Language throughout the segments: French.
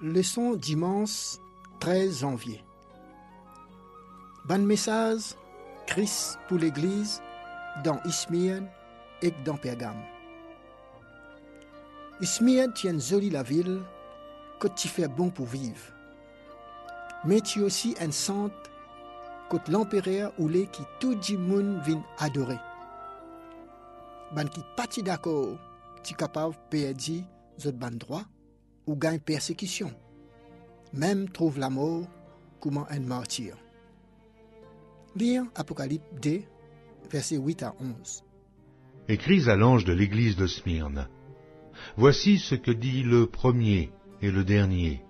Leçon dimanche 13 janvier. Ban message, Christ pour l'Église dans Ismien et dans Pergame. Ismien tient jolie la ville que tu fais bon pour vivre. Mais tu es aussi un centre que l'empereur ou les qui tout le monde vient adorer. Ban qui pas d'accord, tu capable perdre ce ban ou gagne persécution. Même trouve la mort comme un martyr. Lire Apocalypse 2, versets 8 à 11. Écris à l'ange de l'église de Smyrne. Voici ce que dit le premier et le dernier,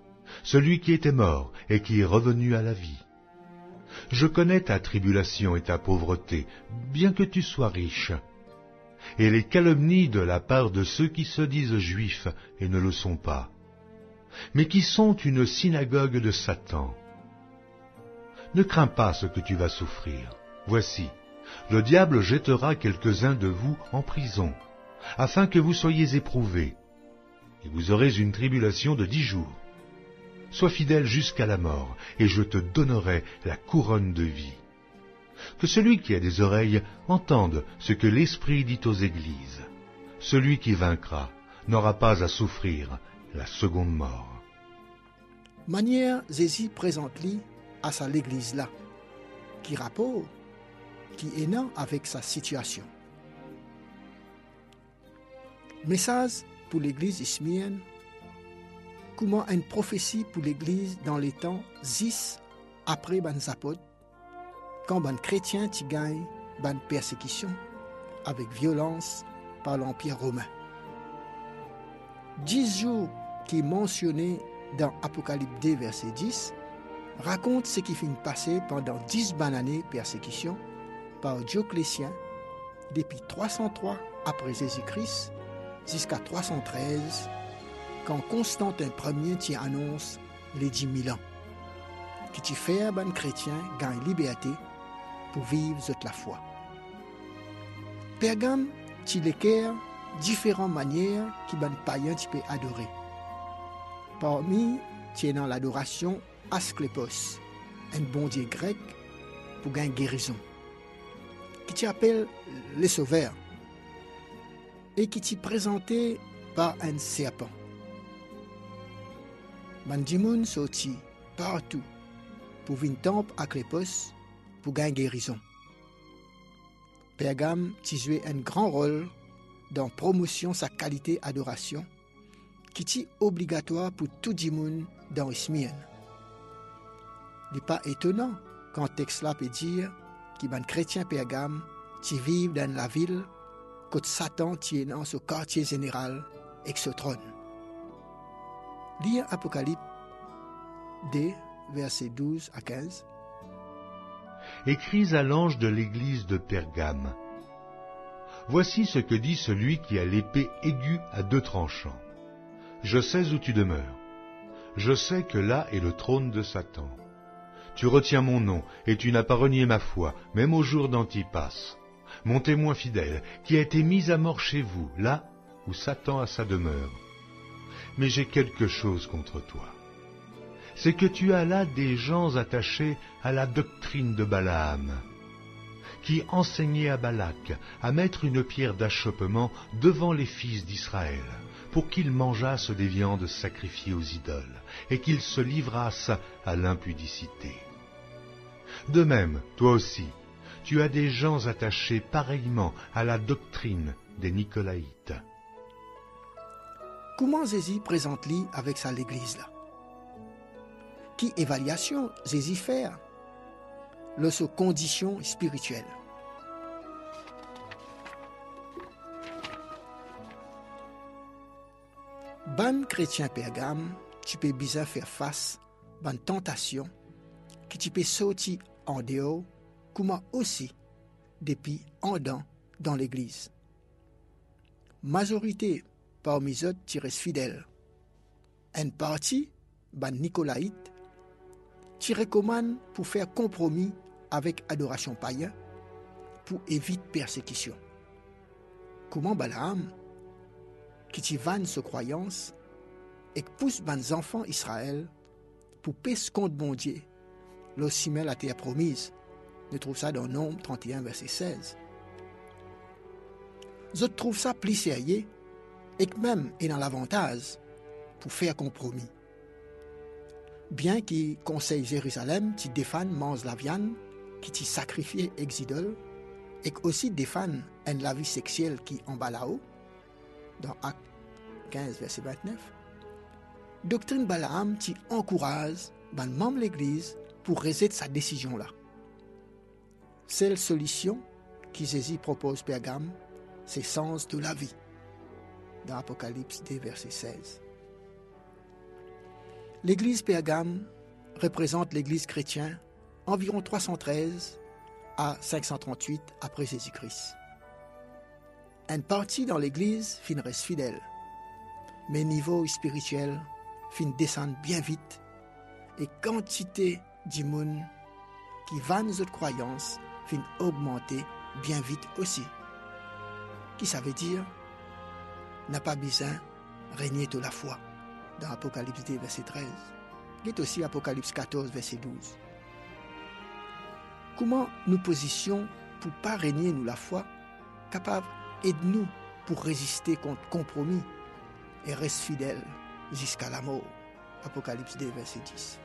celui qui était mort et qui est revenu à la vie. Je connais ta tribulation et ta pauvreté, bien que tu sois riche, et les calomnies de la part de ceux qui se disent juifs et ne le sont pas, mais qui sont une synagogue de Satan. Ne crains pas ce que tu vas souffrir. Voici, le diable jettera quelques-uns de vous en prison, afin que vous soyez éprouvés, et vous aurez une tribulation de dix jours. Sois fidèle jusqu'à la mort, et je te donnerai la couronne de vie. Que celui qui a des oreilles entende ce que l'Esprit dit aux églises. Celui qui vaincra n'aura pas à souffrir la seconde mort. Manière Jésus présente-lui à sa l'église là, qui rapport, qui est non avec sa situation. Message pour l'église ismienne, comment une prophétie pour l'église dans les temps 10 après ban zapot, quand ban chrétien qui gagne ban persécution avec violence par l'Empire romain. Dix jours qui est mentionné dans Apocalypse 2, verset 10, raconte ce qui finit passer pendant dix bonnes années persécution par Dioclétien depuis 303 après Jésus-Christ jusqu'à 313 quand Constantin Ier t'y annonce les dix mille ans qui t'y fait un bon chrétien gagne liberté pour vivre toute la foi. Pergame t'y l'équerre différentes manières qui ban païen tu peux adorer. Parmi tiennant l'adoration Asclepos, un bon dieu grec pour gagner guérison, qui t'appelle le sauveur et qui t'y présenté par un serpent. Mandimoun sorti partout pour venir temple à Clépos pour gagner guérison. Pergame t'y joué un grand rôle dans promotion sa qualité adoration qui est obligatoire pour tout le monde dans Ismien. Il n'est pas étonnant quand texte là peut dire qu'il un chrétien Pergame qui vivent dans la ville que Satan est dans ce quartier général et ce trône. Lire Apocalypse 2, versets 12 à 15. Écris à l'ange de l'église de Pergame. Voici ce que dit celui qui a l'épée aiguë à deux tranchants. Je sais où tu demeures. Je sais que là est le trône de Satan. Tu retiens mon nom, et tu n'as pas renié ma foi, même au jour d'Antipas, mon témoin fidèle, qui a été mis à mort chez vous, là où Satan a sa demeure. Mais j'ai quelque chose contre toi. C'est que tu as là des gens attachés à la doctrine de Balaam, qui enseignait à Balak à mettre une pierre d'achoppement devant les fils d'Israël, pour qu'ils mangeassent des viandes sacrifiées aux idoles, et qu'ils se livrassent à l'impudicité. De même, toi aussi, tu as des gens attachés pareillement à la doctrine des Nicolaïtes. Comment Jésus présente-lui avec sa l'église là? Qui évaluation Jésus fait Le sa condition spirituelle Ban chrétien Pergame, tu peux bien faire face à une tentation qui tu peux sortir en dehors, comme aussi depuis en dedans dans l'église. Majorité parmi eux tu restes fidèle. Une partie, ban Nicolaïte, tu recommande pour faire compromis avec adoration païen pour éviter persécution. Comment Balaam qui t'y vanne ce croyance et pousse ban enfants Israël pour pes contre bon Dieu. L'ossimel la terre promise. Nous trouve ça dans Nombre 31, verset 16. Je trouve ça plus sérieux et que même est dans l'avantage pour faire compromis. Bien qu'il conseille Jérusalem qui défend mange la viande, qui t'y sacrifié exidole, et aussi défend la vie sexuelle qui en bas là-haut, dans Acte 15, verset 29, doctrine Balaam qui encourage les membres de l'Église pour résoudre sa décision là. Seule solution qui Jésus propose Pergame, c'est sens de la vie, dans Apocalypse 2, verset 16. L'église Pergame représente l'église chrétienne environ 313 à 538 après Jésus-Christ. Une partie dans l'église fin reste fidèle, mais niveau spirituel fin descend bien vite et quantité monde qui va nos autres croyances fin augmenter bien vite aussi. Qui ça veut dire? N'a pas besoin régner de la foi dans Apocalypse 2, verset 13. Il est aussi Apocalypse 14, verset 12. Comment nous position pour pas régner nous la foi, capable aide-nous pour résister contre compromis et reste fidèle jusqu'à la mort. Apocalypse 2, verset 10.